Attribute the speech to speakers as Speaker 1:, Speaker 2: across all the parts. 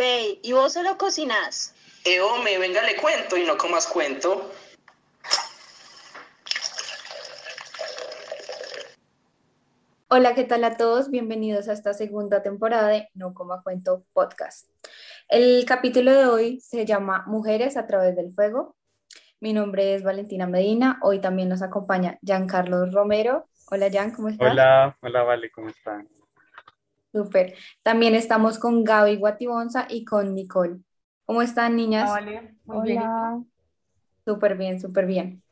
Speaker 1: Ve, ¿y vos solo cocinas?
Speaker 2: Eh, hombre, venga, le cuento y no comas cuento.
Speaker 3: Hola, ¿qué tal a todos? Bienvenidos a esta segunda temporada de No Coma Cuento Podcast. El capítulo de hoy se llama Mujeres a través del fuego. Mi nombre es Valentina Medina. Hoy también nos acompaña Carlos Romero. Hola, Jan, ¿cómo estás?
Speaker 4: Hola, hola, Vale, ¿cómo están?
Speaker 3: Súper. También estamos con Gaby Guatibonza y con Nicole. ¿Cómo están, niñas?
Speaker 5: Vale, muy bien.
Speaker 3: Súper bien, súper bien.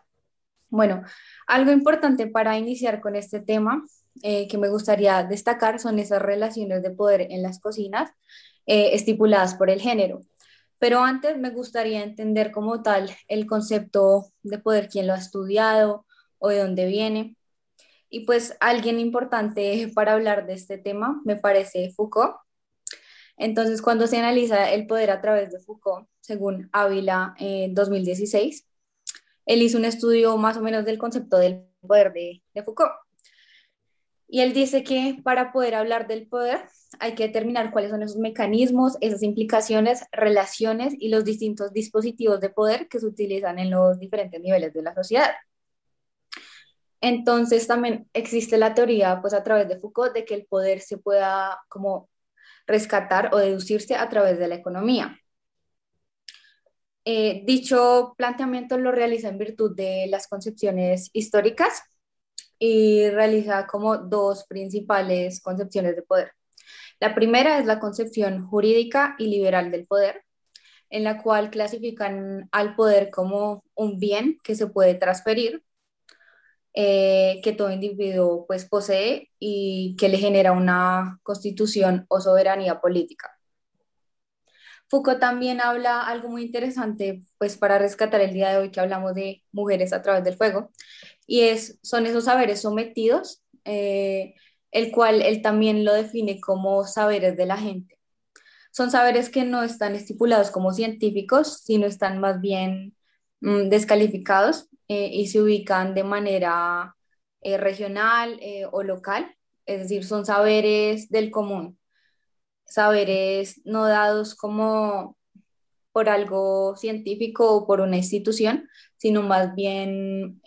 Speaker 3: Bueno, algo importante para iniciar con este tema eh, que me gustaría destacar son esas relaciones de poder en las cocinas eh, estipuladas por el género. Pero antes me gustaría entender como tal el concepto de poder, quién lo ha estudiado o de dónde viene. Y pues alguien importante para hablar de este tema me parece Foucault. Entonces, cuando se analiza el poder a través de Foucault, según Ávila en 2016, él hizo un estudio más o menos del concepto del poder de, de Foucault. Y él dice que para poder hablar del poder hay que determinar cuáles son esos mecanismos, esas implicaciones, relaciones y los distintos dispositivos de poder que se utilizan en los diferentes niveles de la sociedad. Entonces también existe la teoría, pues a través de Foucault, de que el poder se pueda como rescatar o deducirse a través de la economía. Eh, dicho planteamiento lo realiza en virtud de las concepciones históricas y realiza como dos principales concepciones de poder. La primera es la concepción jurídica y liberal del poder, en la cual clasifican al poder como un bien que se puede transferir eh, que todo individuo pues posee y que le genera una constitución o soberanía política. Foucault también habla algo muy interesante pues para rescatar el día de hoy que hablamos de mujeres a través del fuego y es, son esos saberes sometidos, eh, el cual él también lo define como saberes de la gente. Son saberes que no están estipulados como científicos, sino están más bien mm, descalificados eh, y se ubican de manera eh, regional eh, o local, es decir, son saberes del común, saberes no dados como por algo científico o por una institución, sino más bien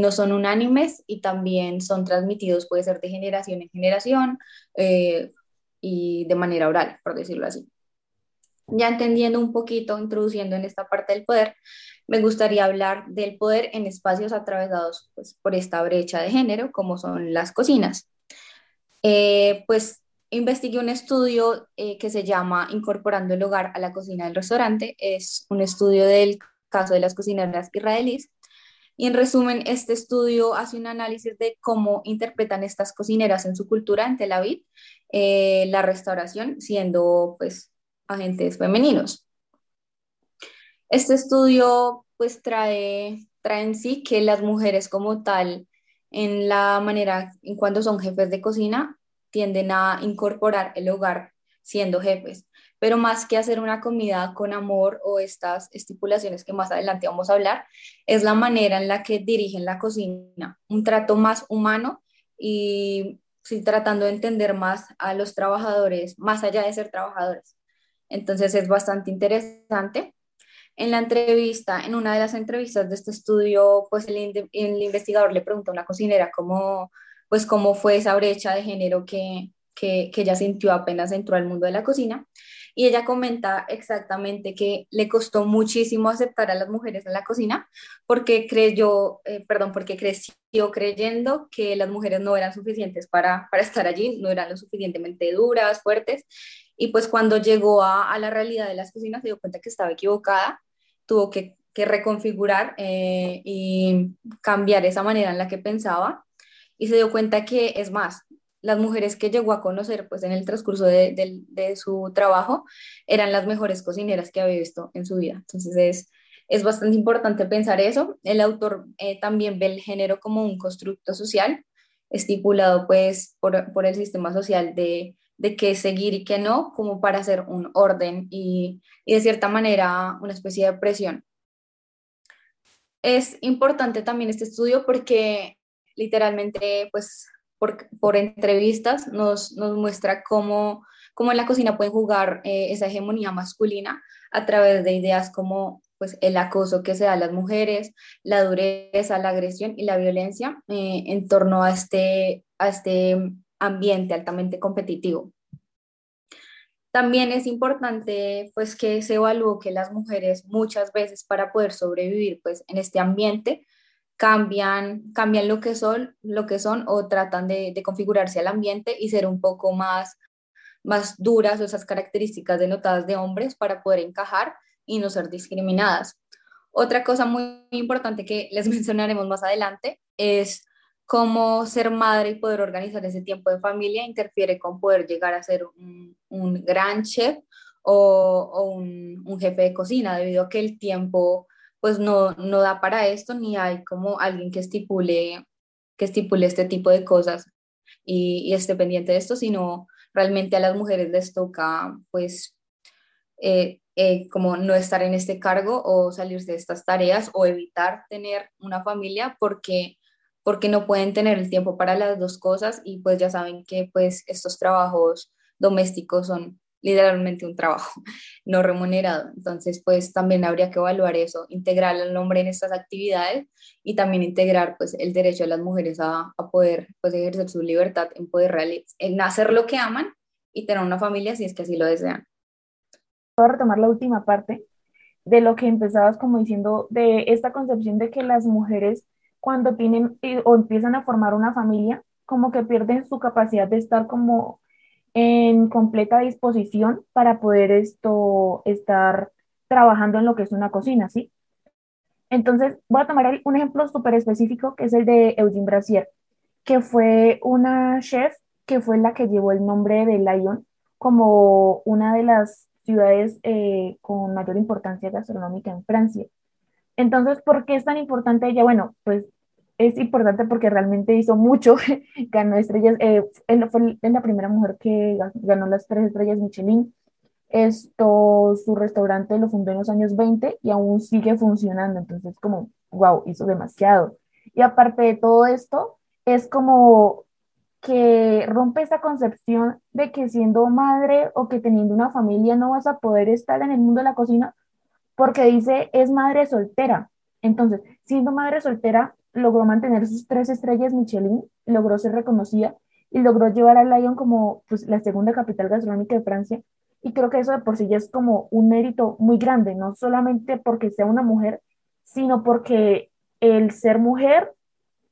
Speaker 3: no son unánimes y también son transmitidos, puede ser de generación en generación y de manera oral, por decirlo así. Ya entendiendo un poquito, introduciendo en esta parte del poder, me gustaría hablar del poder en espacios atravesados pues, por esta brecha de género, como son las cocinas. Eh, pues investigué un estudio eh, que se llama Incorporando el hogar a la cocina del restaurante. Es un estudio del caso de las cocineras israelíes. Y en resumen, este estudio hace un análisis de cómo interpretan estas cocineras en su cultura en Tel Aviv eh, la restauración, siendo pues agentes femeninos. Este estudio pues trae, trae en sí que las mujeres como tal, en la manera en cuando son jefes de cocina, tienden a incorporar el hogar siendo jefes. Pero más que hacer una comida con amor o estas estipulaciones que más adelante vamos a hablar, es la manera en la que dirigen la cocina, un trato más humano y sí, tratando de entender más a los trabajadores, más allá de ser trabajadores. Entonces es bastante interesante. En la entrevista, en una de las entrevistas de este estudio, pues el, el investigador le preguntó a una cocinera cómo, pues cómo fue esa brecha de género que, que, que ella sintió apenas entró al mundo de la cocina. Y ella comenta exactamente que le costó muchísimo aceptar a las mujeres en la cocina porque creyó, eh, perdón, porque creció creyendo que las mujeres no eran suficientes para, para estar allí, no eran lo suficientemente duras, fuertes. Y pues cuando llegó a, a la realidad de las cocinas se dio cuenta que estaba equivocada tuvo que, reconfigurar eh, y cambiar esa manera en la que pensaba y se dio cuenta que es más, las mujeres que llegó a conocer pues en el transcurso de, su trabajo eran las mejores cocineras que había visto en su vida. Entonces es, es bastante importante pensar eso. El autor eh, también ve el género como un constructo social estipulado pues por, por el sistema social de de qué seguir y qué no, como para hacer un orden y, de cierta manera una especie de presión. Es importante también este estudio porque literalmente, pues, por, por entrevistas nos, nos muestra cómo cómo en la cocina pueden jugar eh, esa hegemonía masculina a través de ideas como pues, el acoso que se da a las mujeres, la dureza, la agresión y la violencia eh, en torno a este, a este ambiente altamente competitivo. También es importante pues que se evalúe que las mujeres muchas veces para poder sobrevivir pues en este ambiente cambian, cambian lo, que son, lo que son o tratan de, configurarse al ambiente y ser un poco más, más duras o esas características denotadas de hombres para poder encajar y no ser discriminadas. Otra cosa muy importante que les mencionaremos más adelante es cómo ser madre y poder organizar ese tiempo de familia interfiere con poder llegar a ser un, gran chef o, un, jefe de cocina, debido a que el tiempo pues no, no da para esto, ni hay como alguien que estipule, que estipule este tipo de cosas y, y esté pendiente de esto, sino realmente a las mujeres les toca pues eh, eh, como no estar en este cargo o salirse de estas tareas o evitar tener una familia porque porque no pueden tener el tiempo para las dos cosas y pues ya saben que pues estos trabajos domésticos son literalmente un trabajo no remunerado. Entonces, pues también habría que evaluar eso, integrar al hombre en estas actividades y también integrar pues el derecho de las mujeres a, a poder pues ejercer su libertad en poder realizar, en hacer lo que aman y tener una familia si es que así lo desean.
Speaker 5: Puedo retomar la última parte de lo que empezabas como diciendo de esta concepción de que las mujeres cuando tienen o empiezan a formar una familia, como que pierden su capacidad de estar como en completa disposición para poder esto estar trabajando en lo que es una cocina, ¿sí? Entonces, voy a tomar un ejemplo súper específico, que es el de Eugene Brasier, que fue una chef que fue la que llevó el nombre de Lyon como una de las ciudades eh, con mayor importancia gastronómica en Francia. Entonces, ¿por qué es tan importante ella? Bueno, pues es importante porque realmente hizo mucho, ganó estrellas, eh, él fue la primera mujer que ganó las tres estrellas Michelin. Esto, su restaurante lo fundó en los años 20 y aún sigue funcionando, entonces como, wow, hizo demasiado. Y aparte de todo esto, es como que rompe esa concepción de que siendo madre o que teniendo una familia no vas a poder estar en el mundo de la cocina, porque dice es madre soltera. Entonces, siendo madre soltera, logró mantener sus tres estrellas Michelin, logró ser reconocida y logró llevar a Lyon como pues, la segunda capital gastronómica de Francia. Y creo que eso de por sí ya es como un mérito muy grande, no solamente porque sea una mujer, sino porque el ser mujer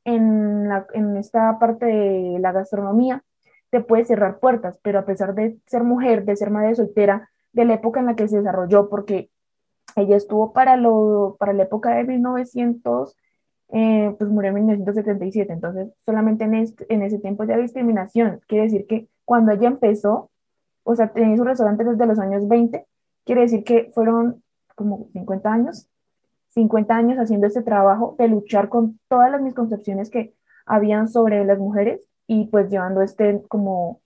Speaker 5: en, la, en esta parte de la gastronomía te puede cerrar puertas, pero a pesar de ser mujer, de ser madre soltera, de la época en la que se desarrolló, porque ella estuvo para, lo, para la época de 1900 eh, pues murió en 1977, entonces solamente en, en ese tiempo ya discriminación. Quiere decir que cuando ella empezó, o sea, tenía su restaurante desde los años 20, quiere decir que fueron como 50 años, 50 años haciendo este trabajo de luchar con todas las misconcepciones que habían sobre las mujeres y pues llevando este como,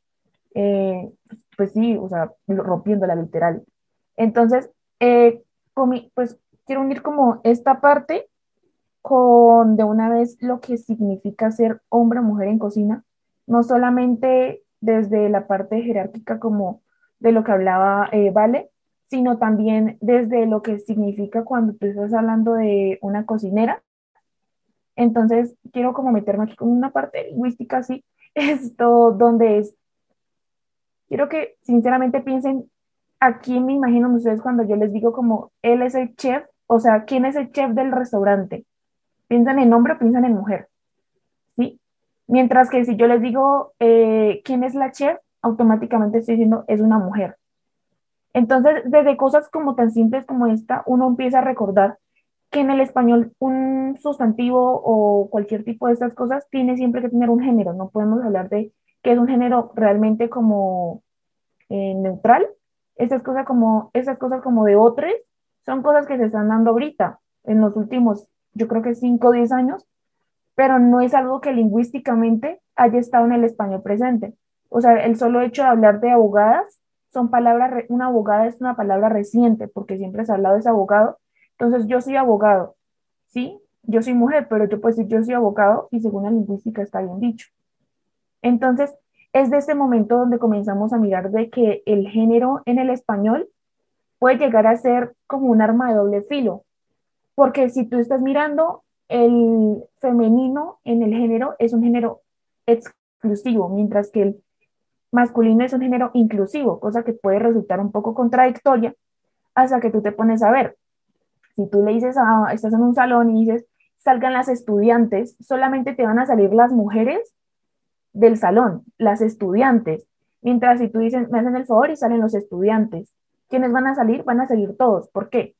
Speaker 5: eh, pues sí, o sea, rompiéndola literal. Entonces, eh, pues quiero unir como esta parte con de una vez lo que significa ser hombre o mujer en cocina, no solamente desde la parte jerárquica como de lo que hablaba eh, Vale, sino también desde lo que significa cuando tú estás hablando de una cocinera. Entonces, quiero como meterme aquí con una parte lingüística así, esto donde es, quiero que sinceramente piensen, aquí me imagino ustedes cuando yo les digo como él es el chef, o sea, ¿quién es el chef del restaurante? Piensan en hombre o piensan en mujer, ¿sí? Mientras que si yo les digo eh, quién es la chef, automáticamente estoy diciendo es una mujer. Entonces, desde cosas como tan simples como esta, uno empieza a recordar que en el español un sustantivo o cualquier tipo de estas cosas tiene siempre que tener un género. No podemos hablar de que es un género realmente como eh, neutral. Estas cosas como, esas cosas como de otros son cosas que se están dando ahorita, en los últimos yo creo que 5 o 10 años, pero no es algo que lingüísticamente haya estado en el español presente. O sea, el solo hecho de hablar de abogadas, son palabras, una abogada es una palabra reciente, porque siempre se ha hablado de abogado. Entonces, yo soy abogado, ¿sí? Yo soy mujer, pero yo decir yo soy abogado y según la lingüística está bien dicho. Entonces, es de este momento donde comenzamos a mirar de que el género en el español puede llegar a ser como un arma de doble filo, porque si tú estás mirando el femenino en el género es un género exclusivo, mientras que el masculino es un género inclusivo, cosa que puede resultar un poco contradictoria hasta que tú te pones a ver. Si tú le dices, a, estás en un salón y dices, salgan las estudiantes, solamente te van a salir las mujeres del salón, las estudiantes. Mientras si tú dices, me hacen el favor y salen los estudiantes. ¿Quiénes van a salir? Van a salir todos. ¿Por qué?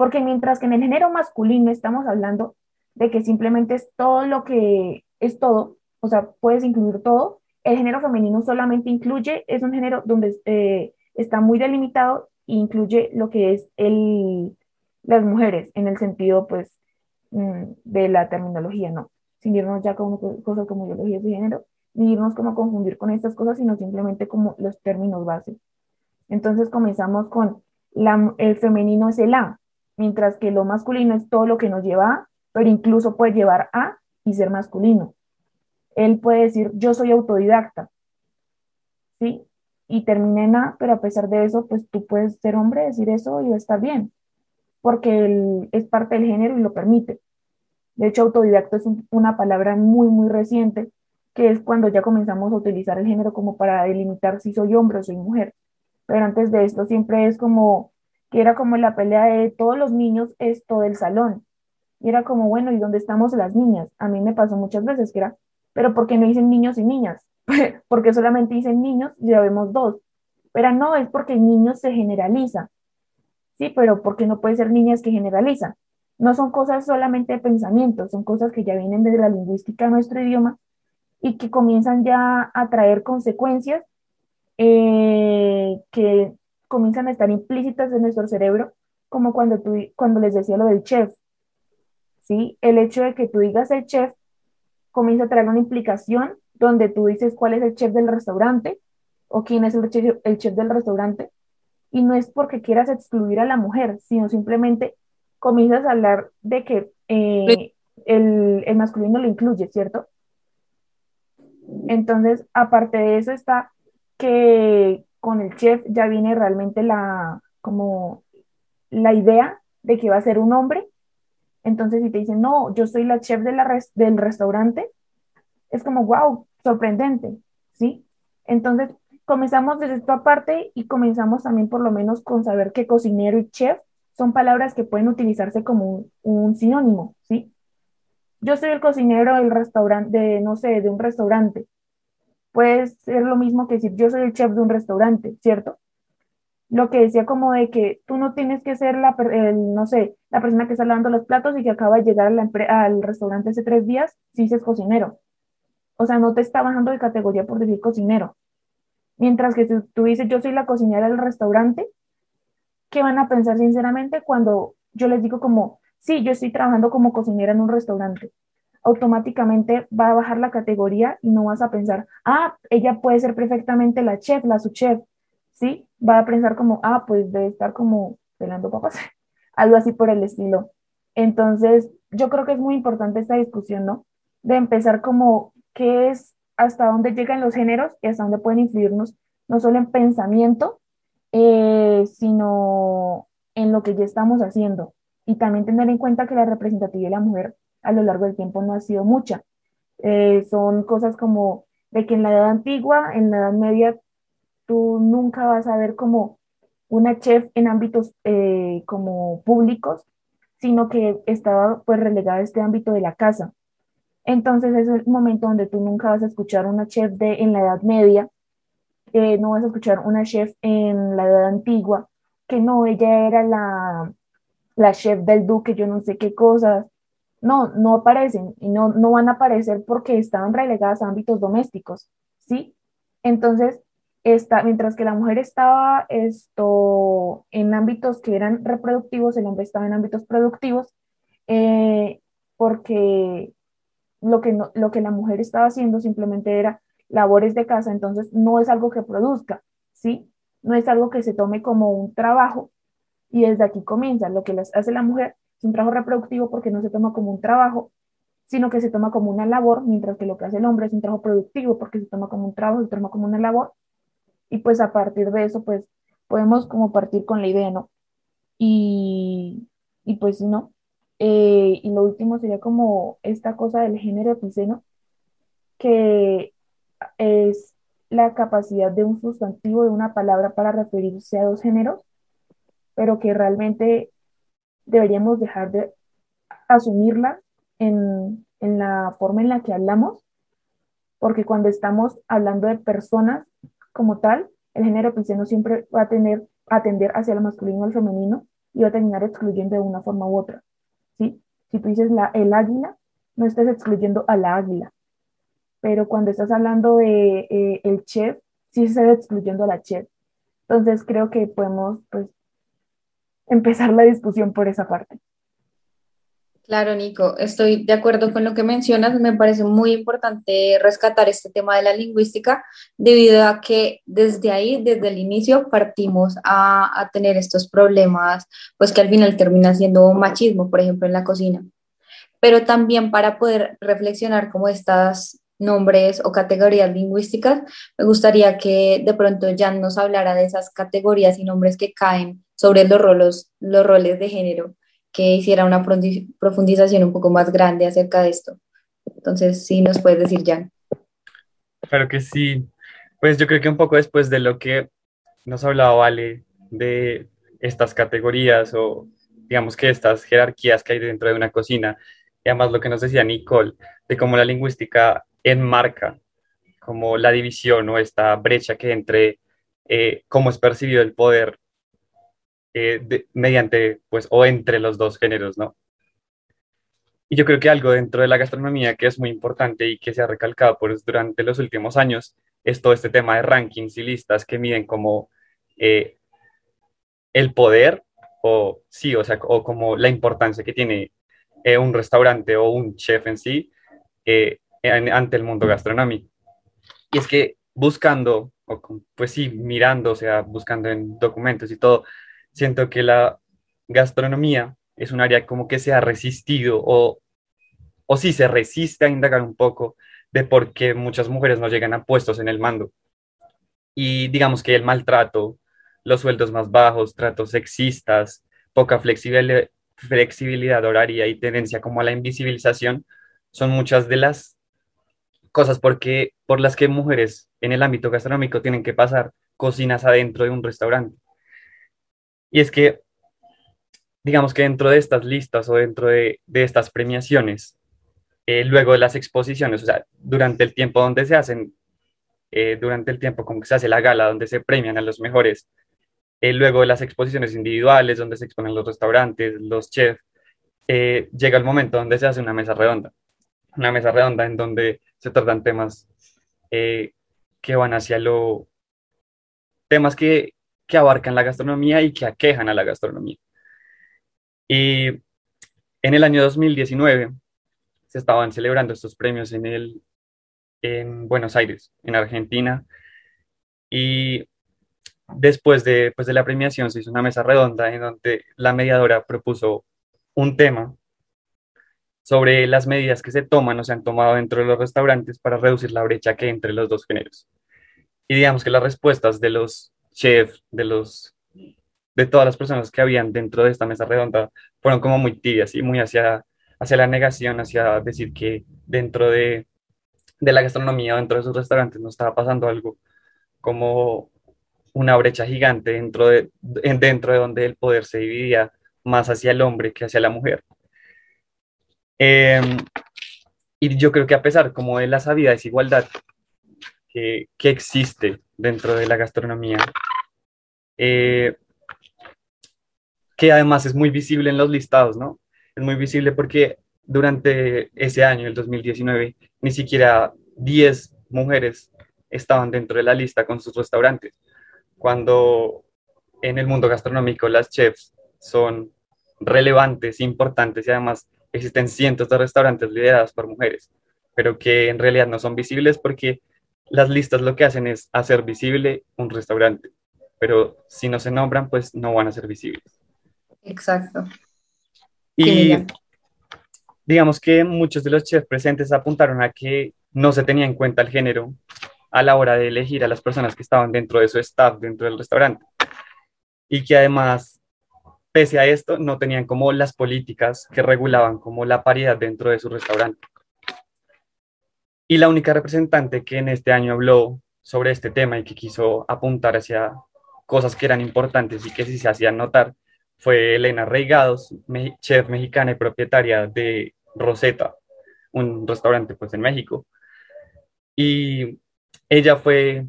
Speaker 5: Porque mientras que en el género masculino estamos hablando de que simplemente es todo lo que es todo, o sea, puedes incluir todo, el género femenino solamente incluye, es un género donde eh, está muy delimitado e incluye lo que es el, las mujeres en el sentido, pues, mm, de la terminología, ¿no? Sin irnos ya con cosas como ideologías de género, ni irnos como a confundir con estas cosas, sino simplemente como los términos base. Entonces comenzamos con la, el femenino es el A, mientras que lo masculino es todo lo que nos lleva a, pero incluso puede llevar a y ser masculino. Él puede decir, yo soy autodidacta, ¿sí? Y termina en A, pero a pesar de eso, pues tú puedes ser hombre, decir eso y estar bien, porque él es parte del género y lo permite. De hecho, autodidacta es una palabra muy, muy reciente, que es cuando ya comenzamos a utilizar el género como para delimitar si soy hombre o soy mujer. Pero antes de esto siempre es como que era como la pelea de todos los niños es todo el salón. Y era como, bueno, ¿y dónde estamos las niñas? A mí me pasó muchas veces que era, pero ¿por qué no dicen niños y niñas? porque solamente dicen niños y ya vemos dos. Pero no, es porque niños se generaliza. Sí, pero ¿por qué no puede ser niñas que generalizan? No son cosas solamente de pensamiento, son cosas que ya vienen desde la lingüística de nuestro idioma y que comienzan ya a traer consecuencias eh, que comienzan a estar implícitas en nuestro cerebro, como cuando, tú, cuando les decía lo del chef. ¿sí? El hecho de que tú digas el chef comienza a traer una implicación donde tú dices cuál es el chef del restaurante o quién es el chef, el chef del restaurante. Y no es porque quieras excluir a la mujer, sino simplemente comienzas a hablar de que eh, el, el masculino lo incluye, ¿cierto? Entonces, aparte de eso está que con el chef ya viene realmente la, como la idea de que va a ser un hombre. Entonces, si te dicen, no, yo soy la chef de la del restaurante, es como, wow, sorprendente, ¿sí? Entonces, comenzamos desde esta parte y comenzamos también por lo menos con saber que cocinero y chef son palabras que pueden utilizarse como un, un sinónimo, ¿sí? Yo soy el cocinero del restaurante, de, no sé, de un restaurante puede ser lo mismo que decir yo soy el chef de un restaurante, ¿cierto? Lo que decía como de que tú no tienes que ser la, no sé, la persona que está lavando los platos y que acaba de llegar al restaurante hace tres días, si dices cocinero. O sea, no te está bajando de categoría por decir cocinero. Mientras que si tú dices yo soy la cocinera del restaurante, ¿qué van a pensar sinceramente cuando yo les digo como, sí, yo estoy trabajando como cocinera en un restaurante? Automáticamente va a bajar la categoría y no vas a pensar, ah, ella puede ser perfectamente la chef, la chef ¿sí? Va a pensar como, ah, pues debe estar como pelando papas, algo así por el estilo. Entonces, yo creo que es muy importante esta discusión, ¿no? De empezar como qué es, hasta dónde llegan los géneros y hasta dónde pueden influirnos, no solo en pensamiento, eh, sino en lo que ya estamos haciendo. Y también tener en cuenta que la representatividad de la mujer a lo largo del tiempo no ha sido mucha. Eh, son cosas como de que en la edad antigua, en la edad media, tú nunca vas a ver como una chef en ámbitos eh, como públicos, sino que estaba pues relegada a este ámbito de la casa. Entonces es el momento donde tú nunca vas a escuchar una chef de, en la edad media, eh, no vas a escuchar una chef en la edad antigua, que no, ella era la, la chef del duque, yo no sé qué cosas, no, no aparecen y no, no van a aparecer porque estaban relegadas a ámbitos domésticos, ¿sí? Entonces, esta, mientras que la mujer estaba esto, en ámbitos que eran reproductivos, el hombre estaba en ámbitos productivos, eh, porque lo que, lo que la mujer estaba haciendo simplemente era labores de casa, entonces no es algo que produzca, ¿sí? No es algo que se tome como un trabajo y desde aquí comienza, lo que hace la mujer es un trabajo reproductivo porque no se toma como un trabajo, sino que se toma como una labor, mientras que lo que hace el hombre es un trabajo productivo, porque se toma como un trabajo, se toma como una labor, y pues a partir de eso, pues podemos como partir con la idea, ¿no? Y, y pues no. Eh, y lo último sería como esta cosa del género epiceno, que es la capacidad de un sustantivo, de una palabra para referirse a dos géneros, pero que realmente deberíamos dejar de asumirla en, en la forma en la que hablamos, porque cuando estamos hablando de personas como tal, el género epiceno siempre va a tener atender hacia lo masculino o el femenino y va a terminar excluyendo de una forma u otra. ¿sí? Si tú dices la, el águila, no estás excluyendo a la águila, pero cuando estás hablando de eh, el chef, sí estás excluyendo a la chef. Entonces creo que podemos pues, empezar la discusión por esa parte.
Speaker 3: Claro, Nico, estoy de acuerdo con lo que mencionas. Me parece muy importante rescatar este tema de la lingüística debido a que desde ahí, desde el inicio, partimos a, a tener estos problemas, pues que al final termina siendo machismo, por ejemplo, en la cocina. Pero también para poder reflexionar como estas nombres o categorías lingüísticas, me gustaría que de pronto Jan nos hablara de esas categorías y nombres que caen sobre los roles, los roles de género, que hiciera una profundización un poco más grande acerca de esto. Entonces, sí, nos puedes decir, Jan.
Speaker 4: Claro que sí. Pues yo creo que un poco después de lo que nos hablaba Vale de estas categorías o digamos que estas jerarquías que hay dentro de una cocina, y además lo que nos decía Nicole, de cómo la lingüística enmarca como la división o esta brecha que entre eh, cómo es percibido el poder eh, mediante, pues, o entre los dos géneros, ¿no? Y yo creo que algo dentro de la gastronomía que es muy importante y que se ha recalcado pues, durante los últimos años es todo este tema de rankings y listas que miden como eh, el poder o sí, o sea, o como la importancia que tiene un restaurante o un chef en sí ante el mundo gastronómico. Y es que buscando, o pues sí, mirando, o sea, buscando en documentos y todo, siento que la gastronomía es un área como que se ha resistido o, o sí se resiste a indagar un poco de por qué muchas mujeres no llegan a puestos en el mando. Y digamos que el maltrato, los sueldos más bajos, tratos sexistas, poca flexibilidad, flexibilidad horaria y tendencia como a la invisibilización son muchas de las cosas porque, por las que mujeres en el ámbito gastronómico tienen que pasar cocinas adentro de un restaurante. Y es que, digamos que dentro de estas listas o dentro de, estas premiaciones, eh, luego de las exposiciones, o sea, durante el tiempo donde se hacen, eh, durante el tiempo como que se hace la gala donde se premian a los mejores, eh, luego de las exposiciones individuales donde se exponen los restaurantes, los chefs, llega el momento donde se hace una mesa redonda. Una mesa redonda en donde se tratan temas que van hacia lo... temas que, que abarcan la gastronomía y que aquejan a la gastronomía. Y en el año 2019 se estaban celebrando estos premios en, el, en Buenos Aires, en Argentina, y después de, pues de la premiación se hizo una mesa redonda en donde la mediadora propuso un tema sobre las medidas que se toman o se han tomado dentro de los restaurantes para reducir la brecha que hay entre los dos géneros. Y digamos que las respuestas de los chef, de los de todas las personas que habían dentro de esta mesa redonda, fueron como muy tibias y muy hacia, hacia la negación, hacia decir que dentro de, de la gastronomía, dentro de esos restaurantes, no estaba pasando algo como una brecha gigante dentro de, dentro de donde el poder se dividía más hacia el hombre que hacia la mujer. Em, y yo creo que a pesar como de la sabida desigualdad que, que existe dentro de la gastronomía, eh, que además es muy visible en los listados, ¿no? Es muy visible porque durante ese año, el 2019, ni siquiera 10 mujeres estaban dentro de la lista con sus restaurantes, cuando en el mundo gastronómico las chefs son relevantes, importantes y además existen cientos de restaurantes liderados por mujeres, pero que en realidad no son visibles porque las listas lo que hacen es hacer visible un restaurante, pero si no se nombran, pues no van a ser visibles.
Speaker 3: Exacto.
Speaker 4: Y digamos que muchos de los chefs presentes apuntaron a que no se tenía en cuenta el género a la hora de elegir a las personas que estaban dentro de su staff, dentro del restaurante. Y que además, pese a esto, no tenían como las políticas que regulaban como la paridad dentro de su restaurante. Y la única representante que en este año habló sobre este tema y que quiso apuntar hacia cosas que eran importantes y que sí se hacían notar fue Elena Reigados, chef mexicana y propietaria de Rosetta, un restaurante pues en México. Y ella fue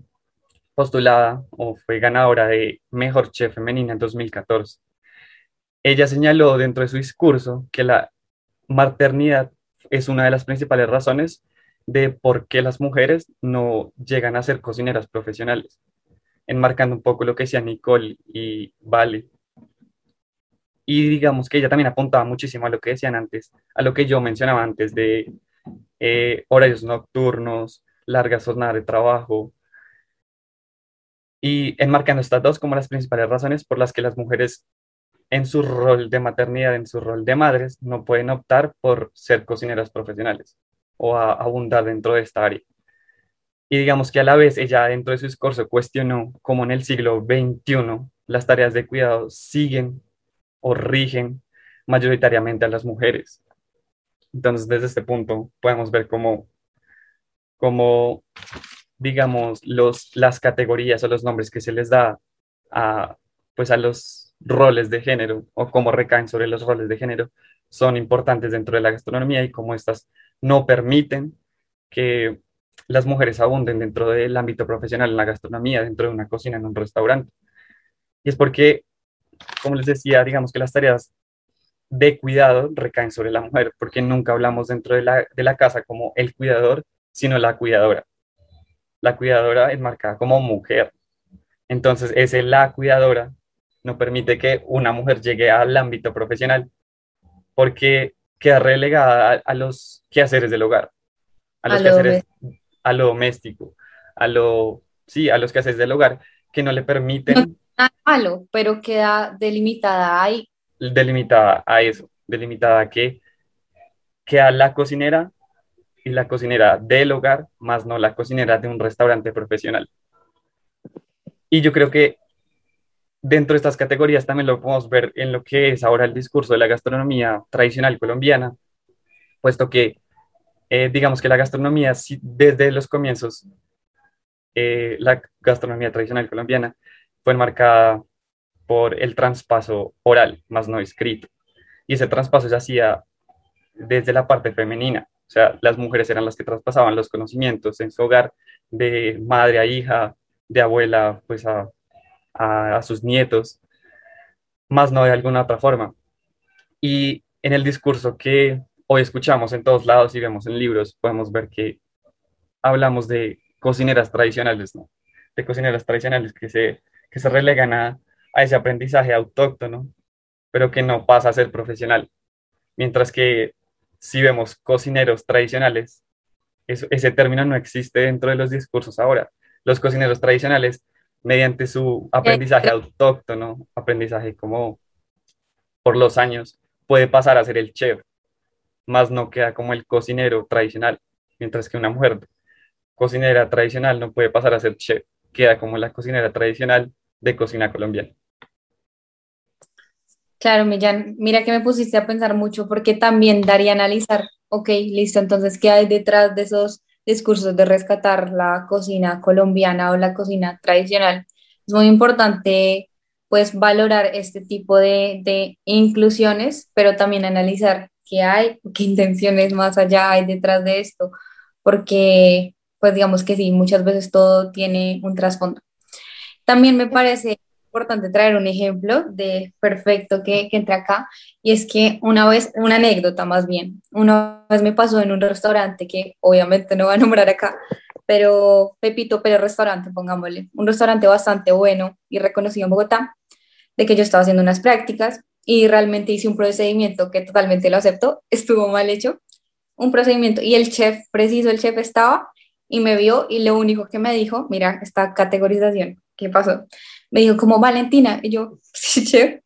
Speaker 4: postulada o fue ganadora de Mejor Chef Femenina en 2014. Ella señaló dentro de su discurso que la maternidad es una de las principales razones de por qué las mujeres no llegan a ser cocineras profesionales, enmarcando un poco lo que decía Nicole y Vale. Y digamos que ella también apuntaba muchísimo a lo que decían antes, a lo que yo mencionaba antes de eh, horarios nocturnos, largas jornadas de trabajo, y enmarcando estas dos como las principales razones por las que las mujeres en su rol de maternidad, en su rol de madres, no pueden optar por ser cocineras profesionales o a abundar dentro de esta área. Y digamos que a la vez ella dentro de su discurso cuestionó cómo en el siglo XXI las tareas de cuidado siguen o rigen mayoritariamente a las mujeres. Entonces, desde este punto podemos ver cómo, cómo digamos, los, las categorías o los nombres que se les da a, pues a los roles de género o cómo recaen sobre los roles de género son importantes dentro de la gastronomía y cómo estas no permiten que las mujeres abunden dentro del ámbito profesional en la gastronomía, dentro de una cocina, en un restaurante. Y es porque, como les decía, digamos que las tareas de cuidado recaen sobre la mujer, porque nunca hablamos dentro de la, de la casa como el cuidador, sino la cuidadora. La cuidadora es marcada como mujer. Entonces, ese la cuidadora no permite que una mujer llegue al ámbito profesional porque queda relegada a, los quehaceres del hogar, a los quehaceres, a lo doméstico, a lo, sí, a los quehaceres del hogar, que no le permiten... No
Speaker 3: malo, pero queda delimitada ahí.
Speaker 4: Delimitada a eso, delimitada a que queda la cocinera y la cocinera del hogar, más no la cocinera de un restaurante profesional. Y yo creo que dentro de estas categorías también lo podemos ver en lo que es ahora el discurso de la gastronomía tradicional colombiana, puesto que eh, digamos que la gastronomía desde los comienzos, eh, la gastronomía tradicional colombiana fue marcada por el traspaso oral, más no escrito. Y ese traspaso se hacía desde la parte femenina, o sea, las mujeres eran las que traspasaban los conocimientos en su hogar de madre a hija, de abuela pues a a, sus nietos, más no de alguna otra forma. Y en el discurso que hoy escuchamos en todos lados y vemos en libros, podemos ver que hablamos de cocineras tradicionales, ¿no? De cocineras tradicionales que se, que se relegan a, a ese aprendizaje autóctono, pero que no pasa a ser profesional. Mientras que si vemos cocineros tradicionales, ese término no existe dentro de los discursos ahora. Los cocineros tradicionales mediante su aprendizaje autóctono, aprendizaje como por los años, puede pasar a ser el chef, más no queda como el cocinero tradicional, mientras que una mujer cocinera tradicional no puede pasar a ser chef, queda como la cocinera tradicional de cocina colombiana.
Speaker 3: Claro, Millán, mira que me pusiste a pensar mucho porque también daría analizar, ok, listo, entonces, ¿qué hay detrás de esos discursos de rescatar la cocina colombiana o la cocina tradicional. Es muy importante pues valorar este tipo de, de inclusiones, pero también analizar qué hay, qué intenciones más allá hay detrás de esto, porque pues digamos que sí, muchas veces todo tiene un trasfondo. También me parece importante traer un ejemplo de perfecto que, que entra acá, y es que una vez, una anécdota más bien, una vez me pasó en un restaurante que obviamente no voy a nombrar acá, pero Pepito Pérez Restaurante, pongámosle, un restaurante bastante bueno y reconocido en Bogotá, de que yo estaba haciendo unas prácticas y realmente hice un procedimiento que totalmente lo acepto, estuvo mal hecho, un procedimiento, y el chef, preciso, el chef estaba y me vio y lo único que me dijo, mira, esta categorización, ¿qué pasó? Me dijo como Valentina, y yo, sí, chef,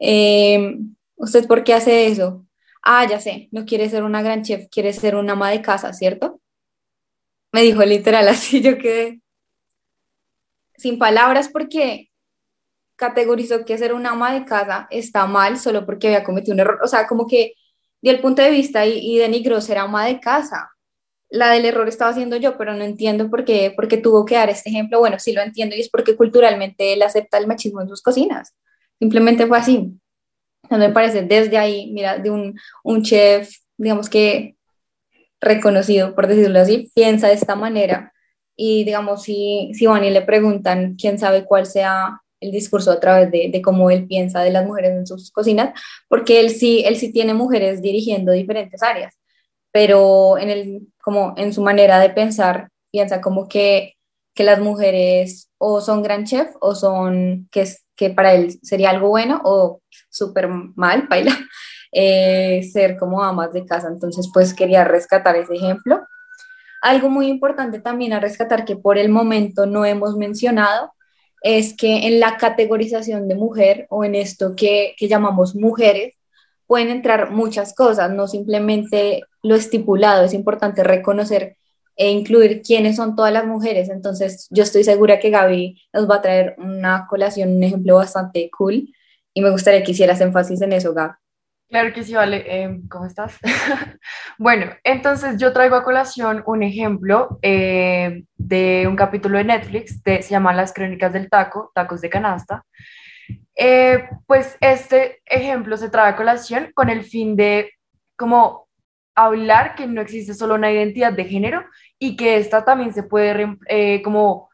Speaker 3: eh, ¿usted por qué hace eso? ah, ya sé, no quiere ser una gran chef, quiere ser una ama de casa, ¿cierto? Me dijo literal así, yo quedé sin palabras porque categorizó que ser una ama de casa está mal solo porque había cometido un error, o sea, como que dio el punto de vista y, y denigró ser ama de casa. La del error estaba haciendo yo, pero no entiendo por qué, por tuvo que dar este ejemplo. Bueno, sí lo entiendo y es porque culturalmente él acepta el machismo en sus cocinas. Simplemente fue así. No me parece desde ahí, mira, de un, un chef, digamos que reconocido, por decirlo así, piensa de esta manera. Y digamos, si, si van y le preguntan, quién sabe cuál sea el discurso a través de, de, cómo él piensa de las mujeres en sus cocinas, porque él sí, él sí tiene mujeres dirigiendo diferentes áreas, pero en, el, como en su manera de pensar, piensa como que, que las mujeres o son gran chef o son, que, que para él sería algo bueno o súper mal, baila, eh, ser como amas de casa. Entonces, pues quería rescatar ese ejemplo. Algo muy importante también a rescatar que por el momento no hemos mencionado es que en la categorización de mujer o en esto que, que llamamos mujeres, pueden entrar muchas cosas, no simplemente lo estipulado, es importante reconocer e incluir quiénes son todas las mujeres. Entonces, yo estoy segura que Gaby nos va a traer una colación, un ejemplo bastante cool y me gustaría que hicieras énfasis en eso, Gaby.
Speaker 6: Claro que sí, vale. Eh, ¿Cómo estás? bueno, entonces yo traigo a colación un ejemplo eh, de un capítulo de Netflix, de, se llama Las Crónicas del Taco, Tacos de Canasta. Eh, pues este ejemplo se trae a colación con el fin de como hablar que no existe solo una identidad de género y que esta también se puede como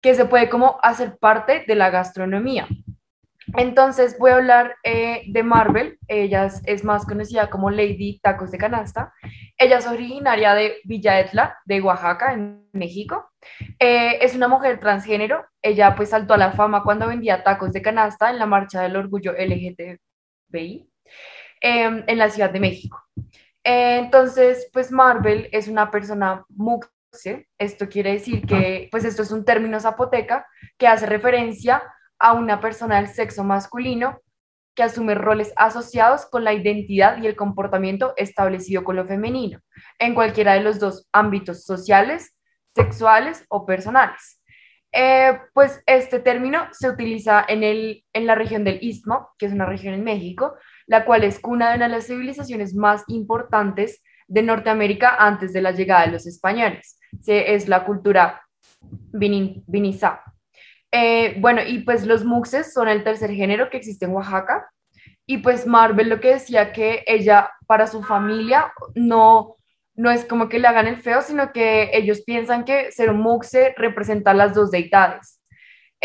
Speaker 6: que se puede como hacer parte de la gastronomía. Entonces voy a hablar eh, de Marvel, ella es, más conocida como Lady Tacos de Canasta. Ella es originaria de Villa Etla, de Oaxaca, en México. Eh, es una mujer transgénero, ella pues saltó a la fama cuando vendía tacos de canasta en la marcha del orgullo LGTBI em, en la Ciudad de México. Eh, entonces, pues Marvel es una persona muxe, esto quiere decir que pues esto es un término zapoteca que hace referencia a una persona del sexo masculino que asume roles asociados con la identidad y el comportamiento establecido con lo femenino, en cualquiera de los dos ámbitos sociales, sexuales o personales. Eh, pues este término se utiliza en, el, en la región del Istmo, que es una región en México, la cual es una de las civilizaciones más importantes de Norteamérica antes de la llegada de los españoles. Se, es la cultura vinizá. Eh, bueno, y pues los muxes son el tercer género que existe en Oaxaca. Y pues Marvel lo que decía que ella para su familia no, no es como que le hagan el feo, sino que ellos piensan que ser un muxe representa las dos deidades.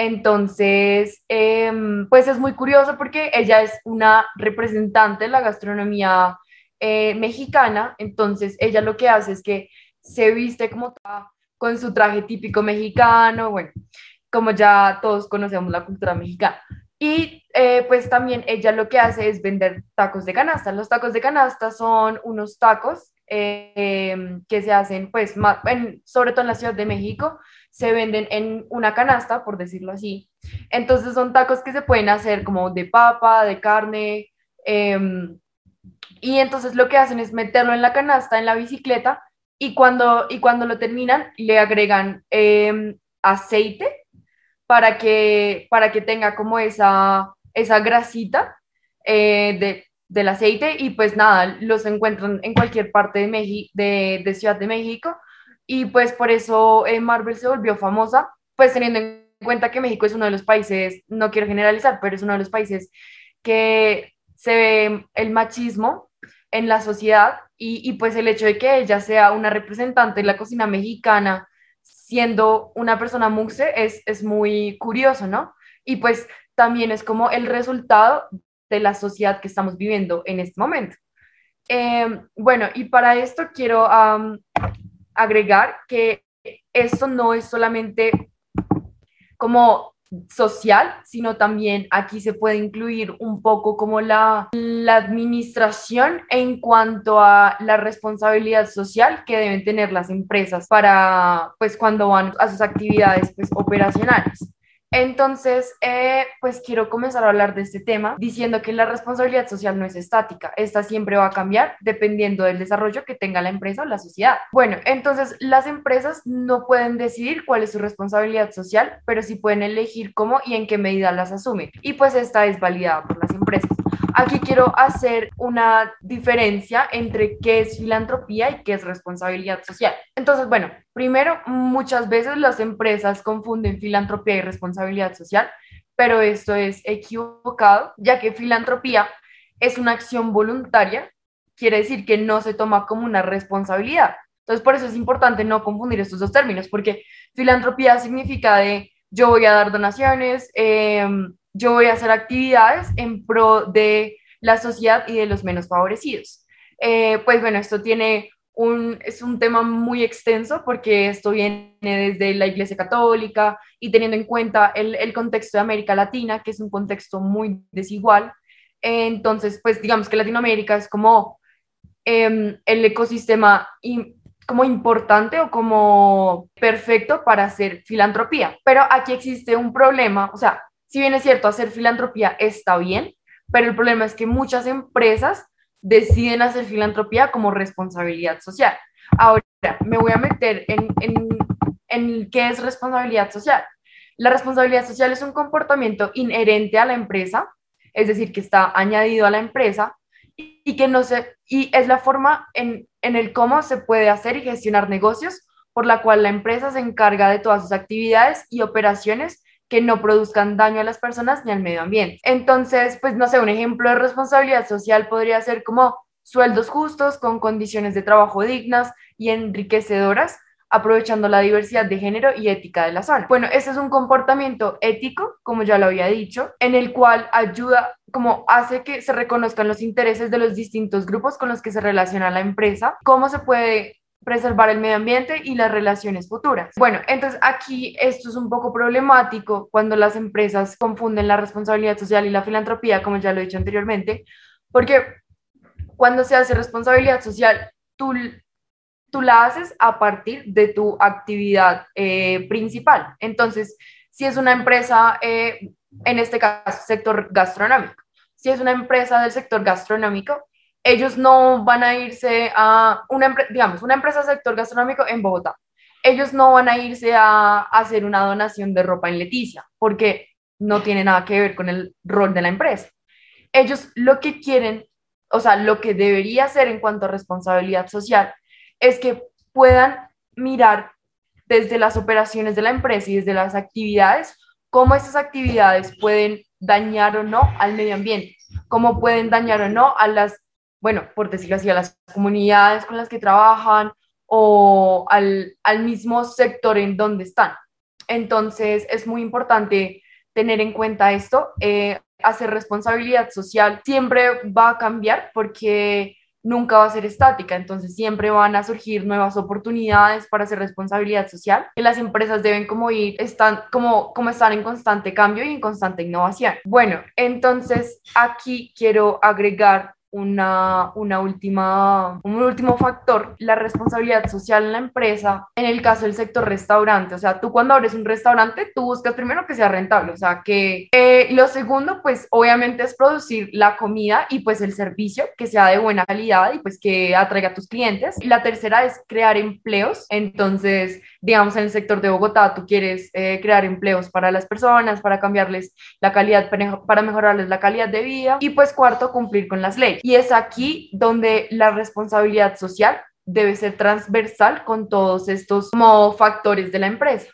Speaker 6: Entonces, em, pues es muy curioso porque ella es una representante de la gastronomía eh, mexicana, entonces ella lo que hace es que se viste como con su traje típico mexicano, bueno, como ya todos conocemos la cultura mexicana. Y eh, pues también ella lo que hace es vender tacos de canasta. Los tacos de canasta son unos tacos eh, que se hacen, pues, sobre todo en la Ciudad de México, se venden en una canasta, por decirlo así. Entonces son tacos que se pueden hacer como de papa, de carne. Em, y entonces lo que hacen es meterlo en la canasta, en la bicicleta, y cuando, y cuando lo terminan, le agregan em, aceite para que, para que tenga como esa, esa grasita eh, de, del aceite y pues nada, los encuentran en cualquier parte de, México, de, de, Ciudad de México y pues por eso eh, Marvel se volvió famosa, pues teniendo en cuenta que México es uno de los países, no quiero generalizar, pero es uno de los países que se ve el machismo en la sociedad y, y pues el hecho de que ella sea una representante de la cocina mexicana siendo una persona muxe es, es muy curioso, ¿no? Y pues también es como el resultado de la sociedad que estamos viviendo en este momento. Em, bueno, y para esto quiero agregar que esto no es solamente como social, sino también aquí se puede incluir un poco como la, la, administración en cuanto a la responsabilidad social que deben tener las empresas para, pues, cuando van a sus actividades, pues, operacionales. Entonces, eh, pues quiero comenzar a hablar de este tema diciendo que la responsabilidad social no es estática, esta siempre va a cambiar dependiendo del desarrollo que tenga la empresa o la sociedad. Bueno, entonces las empresas no pueden decidir cuál es su responsabilidad social, pero sí pueden elegir cómo y en qué medida las asumen. Y pues esta es validada por las empresas. Aquí quiero hacer una diferencia entre qué es filantropía y qué es responsabilidad social. Entonces, bueno, primero, muchas veces las empresas confunden filantropía y responsabilidad social, pero esto es equivocado, ya que filantropía es una acción voluntaria, quiere decir que no se toma como una responsabilidad. Entonces, por eso es importante no confundir estos dos términos, porque filantropía significa de yo voy a dar donaciones, eh, yo voy a hacer actividades en pro de la sociedad y de los menos favorecidos. Eh, pues bueno, esto tiene un, es un tema muy extenso porque esto viene desde la Iglesia Católica y teniendo en cuenta el, el contexto de América Latina, que es un contexto muy desigual. entonces, pues digamos que Latinoamérica es como em, el ecosistema como importante o como perfecto para hacer filantropía. Pero aquí existe un problema, o sea, si bien es cierto, hacer filantropía está bien, pero el problema es que muchas empresas deciden hacer filantropía como responsabilidad social. Ahora, me voy a meter en, en, en qué es responsabilidad social. La responsabilidad social es un comportamiento inherente a la empresa, es decir, que está añadido a la empresa y que no se, y es la forma en, en el cómo se puede hacer y gestionar negocios por la cual la empresa se encarga de todas sus actividades y operaciones que no produzcan daño a las personas ni al medio ambiente. Entonces, pues no sé, un ejemplo de responsabilidad social podría ser como sueldos justos con condiciones de trabajo dignas y enriquecedoras, aprovechando la diversidad de género y ética de la zona. Bueno, este es un comportamiento ético, como ya lo había dicho, en el cual ayuda, como hace que se reconozcan los intereses de los distintos grupos con los que se relaciona la empresa, cómo se puede preservar el medio ambiente y las relaciones futuras. Bueno, entonces aquí esto es un poco problemático cuando las empresas confunden la responsabilidad social y la filantropía, como ya lo he dicho anteriormente, porque cuando se hace responsabilidad social, tú, tú la haces a partir de tu actividad eh, principal. Entonces, si es una empresa, eh, en este caso, sector gastronómico, si es una empresa del sector gastronómico, ellos no van a irse a una, digamos, una empresa sector gastronómico en Bogotá. Ellos no van a irse a, hacer una donación de ropa en Leticia, porque no tiene nada que ver con el rol de la empresa. Ellos lo que quieren, o sea, lo que debería hacer en cuanto a responsabilidad social, es que puedan mirar desde las operaciones de la empresa y desde las actividades, cómo estas actividades pueden dañar o no al medio ambiente, cómo pueden dañar o no a las bueno, por decirlo así, a las comunidades con las que trabajan o al, mismo sector en donde están. Entonces, es muy importante tener en cuenta esto. Eh, hacer responsabilidad social siempre va a cambiar porque nunca va a ser estática, entonces siempre van a surgir nuevas oportunidades para hacer responsabilidad social, que las empresas deben como ir, están como, como están en constante cambio y en constante innovación. Bueno, entonces aquí quiero agregar una, una última, un último factor, la responsabilidad social en la empresa, en el caso del sector restaurante. O sea, tú cuando abres un restaurante, tú buscas primero que sea rentable. O sea, que eh, lo segundo, pues obviamente es producir la comida y pues el servicio que sea de buena calidad y pues que atraiga a tus clientes. Y la tercera es crear empleos. Entonces, digamos, en el sector de Bogotá, tú quieres eh, crear empleos para las personas, para cambiarles la calidad, para mejorarles la calidad de vida. Y pues cuarto, cumplir con las leyes. Y es aquí donde la responsabilidad social debe ser transversal con todos estos factores de la empresa.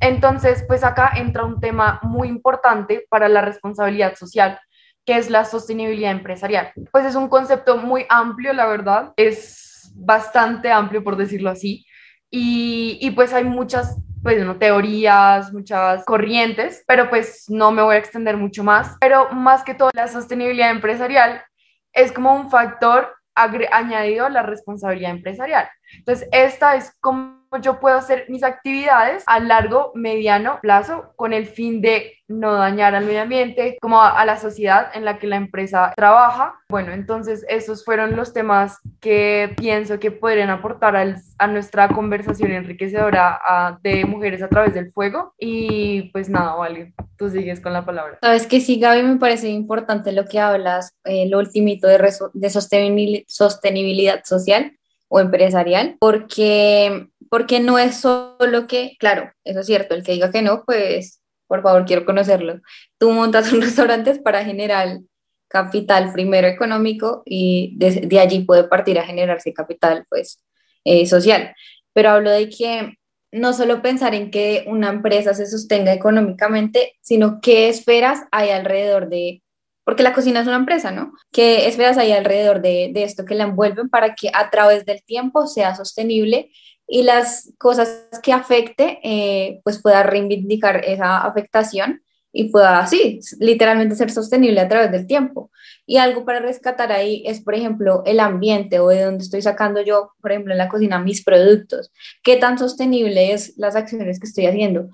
Speaker 6: Entonces, pues acá entra un tema muy importante para la responsabilidad social, que es la sostenibilidad empresarial. Pues es un concepto muy amplio, la verdad, es bastante amplio por decirlo así, y, y pues hay muchas pues, no, teorías, muchas corrientes, pero pues no me voy a extender mucho más. Pero más que todo, la sostenibilidad empresarial es como un factor añadido a la responsabilidad empresarial. Entonces, esta es como yo puedo hacer mis actividades a largo, mediano plazo con el fin de no dañar al medio ambiente, como a, la sociedad en la que la empresa trabaja. Bueno, entonces esos fueron los temas que pienso que podrían aportar a nuestra conversación enriquecedora de mujeres a través del fuego. Y pues nada, vale, tú sigues con la palabra.
Speaker 3: Sabes que sí, Gaby, me parece importante lo que hablas, eh, lo ultimito de, de sostenibilidad social o empresarial, porque, porque no es solo que, claro, eso es cierto, el que diga que no, pues por favor, quiero conocerlo. Tú montas un restaurante para generar capital primero económico y de, allí puede partir a generarse capital pues eh, social. Pero hablo de que no solo pensar en que una empresa se sostenga económicamente, sino qué esferas hay alrededor de, porque la cocina es una empresa, ¿no? ¿Qué esferas hay alrededor de, de esto que la envuelven para que a través del tiempo sea sostenible y las cosas que afecte, eh, pues pueda reivindicar esa afectación y pueda así, literalmente ser sostenible a través del tiempo. Y algo para rescatar ahí es, por ejemplo, el ambiente o de donde estoy sacando yo, por ejemplo, en la cocina, mis productos. ¿Qué tan sostenible es las acciones que estoy haciendo?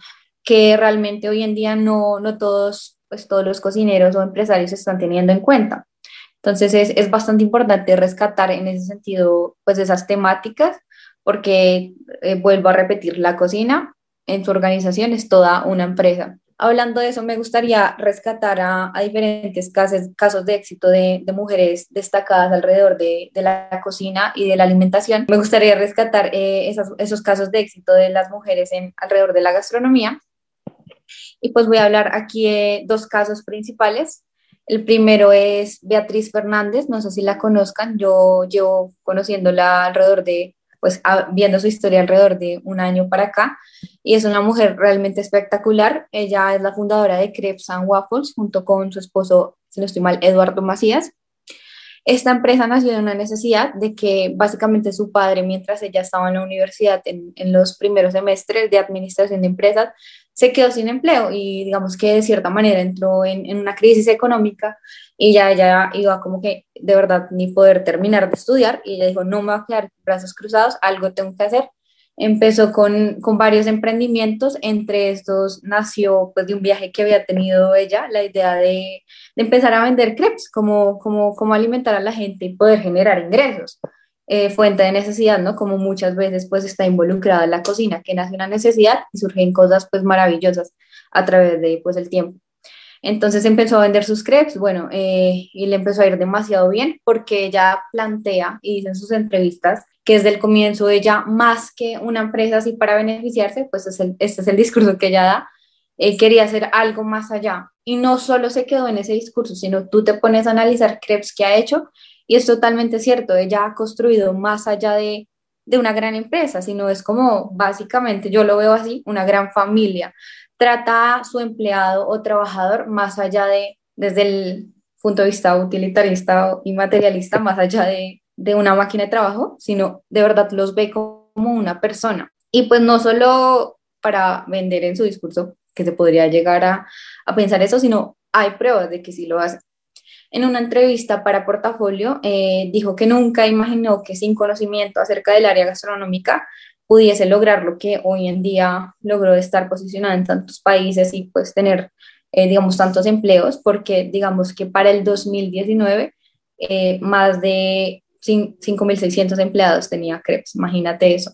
Speaker 3: Que realmente hoy en día no, no todos, pues todos los cocineros o empresarios están teniendo en cuenta. Entonces es, es bastante importante rescatar en ese sentido, pues esas temáticas porque eh, vuelvo a repetir, la cocina en su organización es toda una empresa. Hablando de eso, me gustaría rescatar a, diferentes casos, casos de éxito de, mujeres destacadas alrededor de, la cocina y de la alimentación. Me gustaría rescatar eh, esos casos de éxito de las mujeres en, alrededor de la gastronomía. Y pues voy a hablar aquí de dos casos principales. El primero es Beatriz Fernández, no sé si la conozcan, yo llevo conociéndola alrededor de pues viendo su historia alrededor de un año para acá y es una mujer realmente espectacular. Ella es la fundadora de Crepes and Waffles junto con su esposo, si no estoy mal, Eduardo Macías. Esta empresa nació de una necesidad de que básicamente su padre, mientras ella estaba en la universidad en, en los primeros semestres de administración de empresas, se quedó sin empleo y digamos que de cierta manera entró en, en, una crisis económica y ya ella iba como que de verdad ni poder terminar de estudiar y ella dijo, no me voy a quedar brazos cruzados, algo tengo que hacer. Empezó con, con varios emprendimientos, entre estos nació pues de un viaje que había tenido ella, la idea de, de empezar a vender crepes, como, como, como alimentar a la gente y poder generar ingresos. Eh, fuente de necesidad, ¿no? Como muchas veces pues está involucrada en la cocina, que nace una necesidad y surgen cosas pues maravillosas a través de pues el tiempo. Entonces empezó a vender sus crepes, bueno, eh, y le empezó a ir demasiado bien porque ella plantea y dice en sus entrevistas que desde el comienzo ella, más que una empresa así para beneficiarse, pues es el, este es el discurso que ella da, eh, quería hacer algo más allá. Y no solo se quedó en ese discurso, sino tú te pones a analizar crepes que ha hecho y es totalmente cierto, ella ha construido más allá de, de una gran empresa, sino es como básicamente, yo lo veo así, una gran familia. Trata a su empleado o trabajador más allá de, desde el punto de vista utilitarista y materialista, más allá de, de una máquina de trabajo, sino de verdad los ve como una persona. Y pues no solo para vender en su discurso, que se podría llegar a, a pensar eso, sino hay pruebas de que sí lo hace en una entrevista para Portafolio, eh, dijo que nunca imaginó que sin conocimiento acerca del área gastronómica pudiese lograr lo que hoy en día logró estar posicionada en tantos países y pues tener, eh, digamos, tantos empleos, porque digamos que para el 2019 eh, más de 5.600 empleados tenía Krebs, imagínate eso.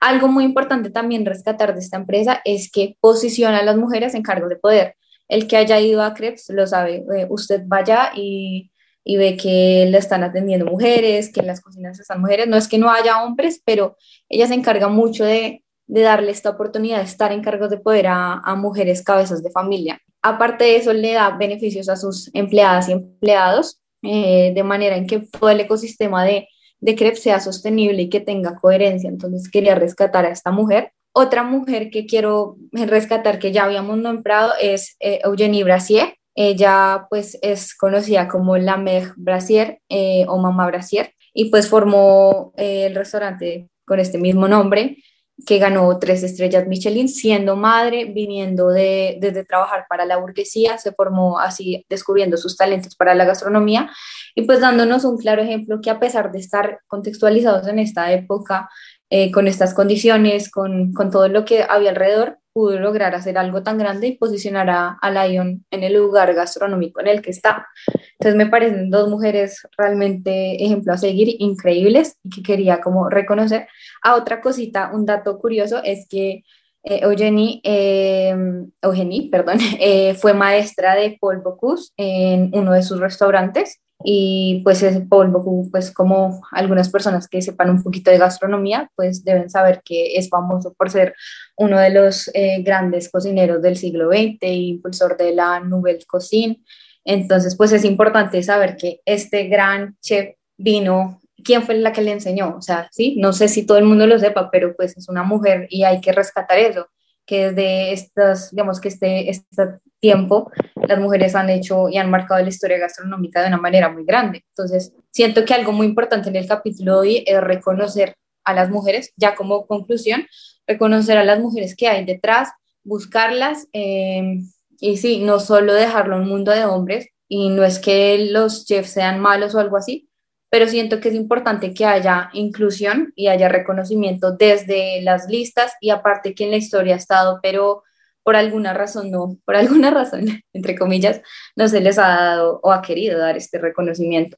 Speaker 3: Algo muy importante también rescatar de esta empresa es que posiciona a las mujeres en cargos de poder el que haya ido a Krebs lo sabe. Eh, usted vaya y, y, ve que le están atendiendo mujeres, que en las cocinas están mujeres. No es que no haya hombres, pero ella se encarga mucho de, de darle esta oportunidad de estar en cargos de poder a, a, mujeres cabezas de familia. Aparte de eso, le da beneficios a sus empleadas y empleados, eh, de manera en que todo el ecosistema de, de Krebs sea sostenible y que tenga coherencia. Entonces, quería rescatar a esta mujer otra mujer que quiero rescatar que ya habíamos nombrado es eh, Eugenie Brasier. Ella pues es conocida como la Meg Brasier eh, o Mamá Brasier y pues formó eh, el restaurante con este mismo nombre que ganó tres estrellas Michelin, siendo madre, viniendo de, desde trabajar para la burguesía, se formó así descubriendo sus talentos para la gastronomía y pues dándonos un claro ejemplo que a pesar de estar contextualizados en esta época eh, con estas condiciones, con, con, todo lo que había alrededor, pudo lograr hacer algo tan grande y posicionar a, a Lion en el lugar gastronómico en el que está. Entonces me parecen dos mujeres realmente ejemplo a seguir, increíbles, y que quería como reconocer. A ah, otra cosita, un dato curioso es que eh, Eugenie, eh, Eugenie perdón, eh, fue maestra de Paul Bocuse en uno de sus restaurantes y pues Paul Bocuse, pues como algunas personas que sepan un poquito de gastronomía, pues deben saber que es famoso por ser uno de los grandes cocineros del siglo XX impulsor de la Nouvelle Cuisine. Entonces, pues es importante saber que este gran chef vino quién fue la que le enseñó, o sea, sí, no sé si todo el mundo lo sepa, pero pues es una mujer y hay que rescatar eso, que desde estas, digamos que este, este tiempo las mujeres han hecho y han marcado la historia gastronómica de una manera muy grande. Entonces, siento que algo muy importante en el capítulo de hoy es reconocer a las mujeres, ya como conclusión, reconocer a las mujeres que hay detrás, buscarlas eh, y sí, no solo dejarlo en un mundo de hombres y no es que los chefs sean malos o algo así, pero siento que es importante que haya inclusión y haya reconocimiento desde las listas y aparte que en la historia ha estado, pero por alguna razón no, por alguna razón, entre comillas, no se les ha dado o ha querido dar este reconocimiento.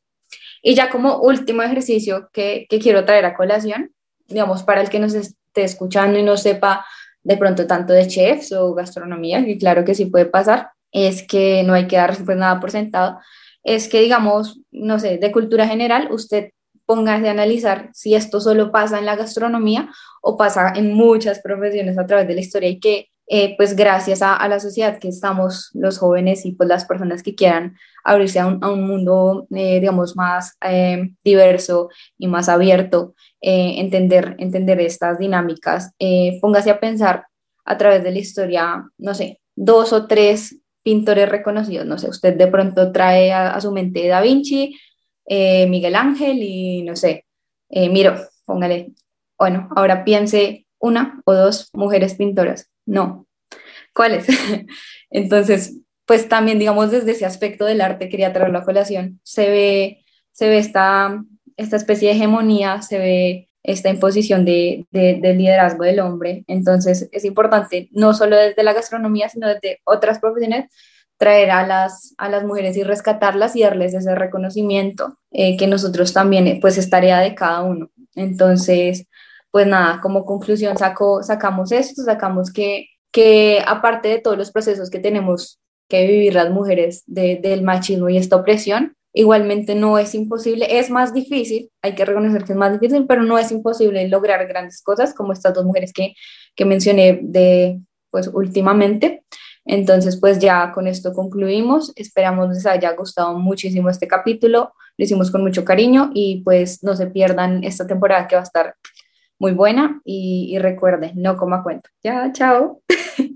Speaker 3: Y ya como último ejercicio que, que quiero traer a colación, digamos, para el que nos esté escuchando y no sepa de pronto tanto de chefs o gastronomía, que claro que sí puede pasar, es que no hay que dar pues nada por sentado, es que, digamos, no sé, de cultura general, usted póngase a analizar si esto solo pasa en la gastronomía o pasa en muchas profesiones a través de la historia y que eh, pues gracias a, la sociedad que estamos los jóvenes y pues las personas que quieran abrirse a un, mundo eh, digamos más eh, diverso y más abierto entender entender estas dinámicas póngase a pensar a través de la historia no sé dos o tres pintores reconocidos. No sé, usted de pronto trae a, su mente Da Vinci, eh, Miguel Ángel y no sé, eh, Miro, póngale. Bueno, ahora piense una o dos mujeres pintoras. No. ¿Cuáles? Entonces, pues también, digamos, desde ese aspecto del arte quería traer la colación. Se ve, se ve esta, esta especie de hegemonía, se ve esta imposición de, de, del liderazgo del hombre. Entonces es importante, no solo desde la gastronomía, sino desde otras profesiones, traer a las, a las mujeres y rescatarlas y darles ese reconocimiento eh, que nosotros también, pues es tarea de cada uno. Entonces, pues nada, como conclusión saco, sacamos esto, sacamos que, que aparte de todos los procesos que tenemos que vivir las mujeres del machismo y esta opresión, Igualmente no es imposible, es más difícil, hay que reconocer que es más difícil, pero no es imposible lograr grandes cosas como estas dos mujeres que, que mencioné de, pues, últimamente. Entonces, pues ya con esto concluimos. Esperamos les haya gustado muchísimo este capítulo. Lo hicimos con mucho cariño y pues no se pierdan esta temporada que va a estar muy buena y, y recuerden, no coma cuento. Ya, chao.